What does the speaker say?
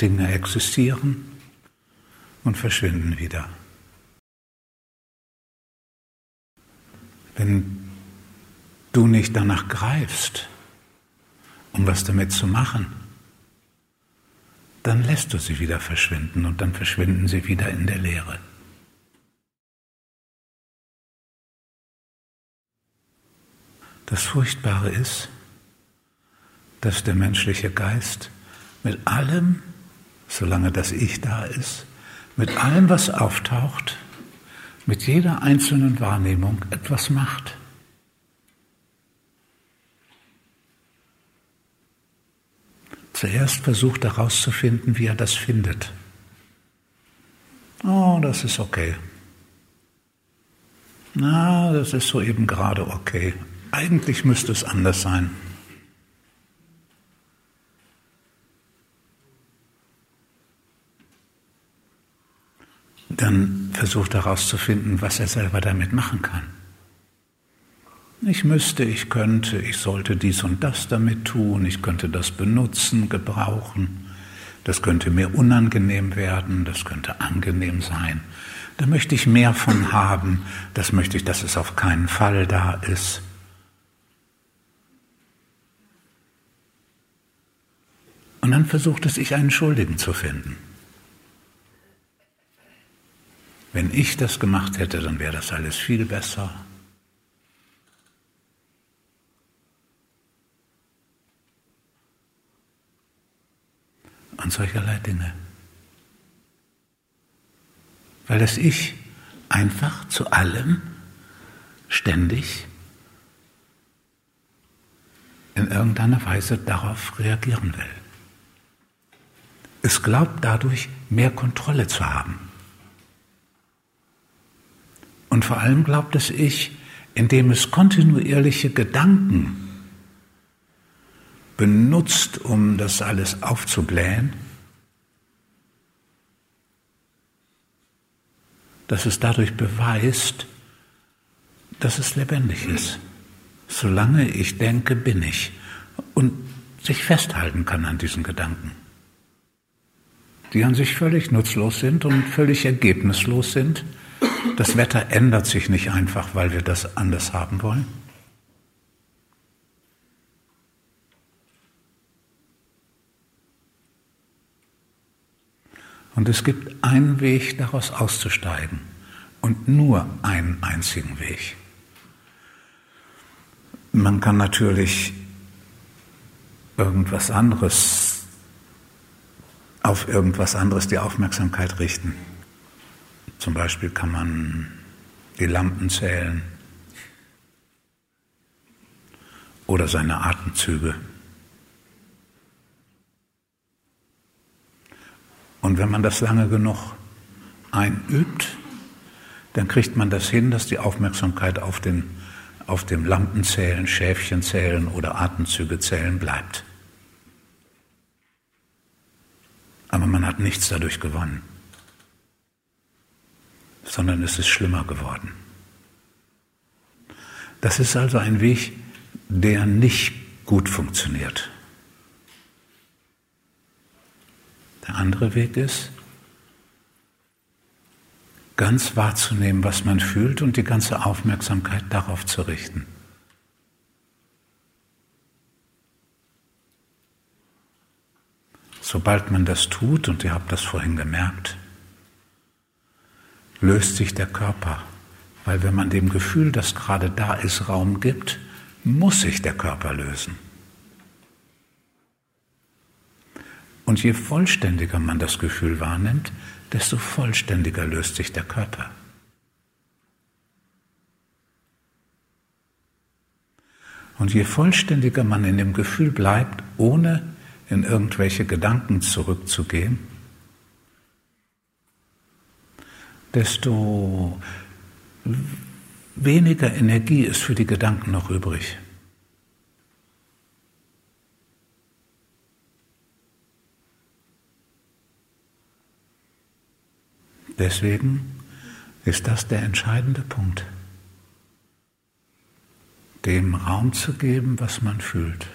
Dinge existieren und verschwinden wieder. Wenn du nicht danach greifst, um was damit zu machen, dann lässt du sie wieder verschwinden und dann verschwinden sie wieder in der Leere. Das Furchtbare ist, dass der menschliche Geist mit allem, solange das Ich da ist, mit allem, was auftaucht, mit jeder einzelnen Wahrnehmung etwas macht. Zuerst versucht herauszufinden, wie er das findet. Oh, das ist okay. Na, das ist so eben gerade okay. Eigentlich müsste es anders sein. Dann versucht herauszufinden, was er selber damit machen kann. Ich müsste, ich könnte, ich sollte dies und das damit tun, ich könnte das benutzen, gebrauchen, das könnte mir unangenehm werden, das könnte angenehm sein. Da möchte ich mehr von haben, das möchte ich, dass es auf keinen Fall da ist. Und dann versucht es sich einen Schuldigen zu finden. Wenn ich das gemacht hätte, dann wäre das alles viel besser. und solcherlei Dinge. Weil das Ich einfach zu allem ständig in irgendeiner Weise darauf reagieren will. Es glaubt dadurch, mehr Kontrolle zu haben. Und vor allem glaubt es Ich, indem es kontinuierliche Gedanken benutzt, um das alles aufzublähen, dass es dadurch beweist, dass es lebendig ist. Solange ich denke, bin ich. Und sich festhalten kann an diesen Gedanken, die an sich völlig nutzlos sind und völlig ergebnislos sind. Das Wetter ändert sich nicht einfach, weil wir das anders haben wollen. Und es gibt einen Weg, daraus auszusteigen. Und nur einen einzigen Weg. Man kann natürlich irgendwas anderes, auf irgendwas anderes die Aufmerksamkeit richten. Zum Beispiel kann man die Lampen zählen oder seine Atemzüge. Und wenn man das lange genug einübt, dann kriegt man das hin, dass die Aufmerksamkeit auf, den, auf dem Lampenzählen, Schäfchenzählen oder Atemzügezählen bleibt. Aber man hat nichts dadurch gewonnen, sondern es ist schlimmer geworden. Das ist also ein Weg, der nicht gut funktioniert. Der andere Weg ist, ganz wahrzunehmen, was man fühlt und die ganze Aufmerksamkeit darauf zu richten. Sobald man das tut, und ihr habt das vorhin gemerkt, löst sich der Körper, weil wenn man dem Gefühl, das gerade da ist, Raum gibt, muss sich der Körper lösen. Und je vollständiger man das Gefühl wahrnimmt, desto vollständiger löst sich der Körper. Und je vollständiger man in dem Gefühl bleibt, ohne in irgendwelche Gedanken zurückzugehen, desto weniger Energie ist für die Gedanken noch übrig. Deswegen ist das der entscheidende Punkt, dem Raum zu geben, was man fühlt.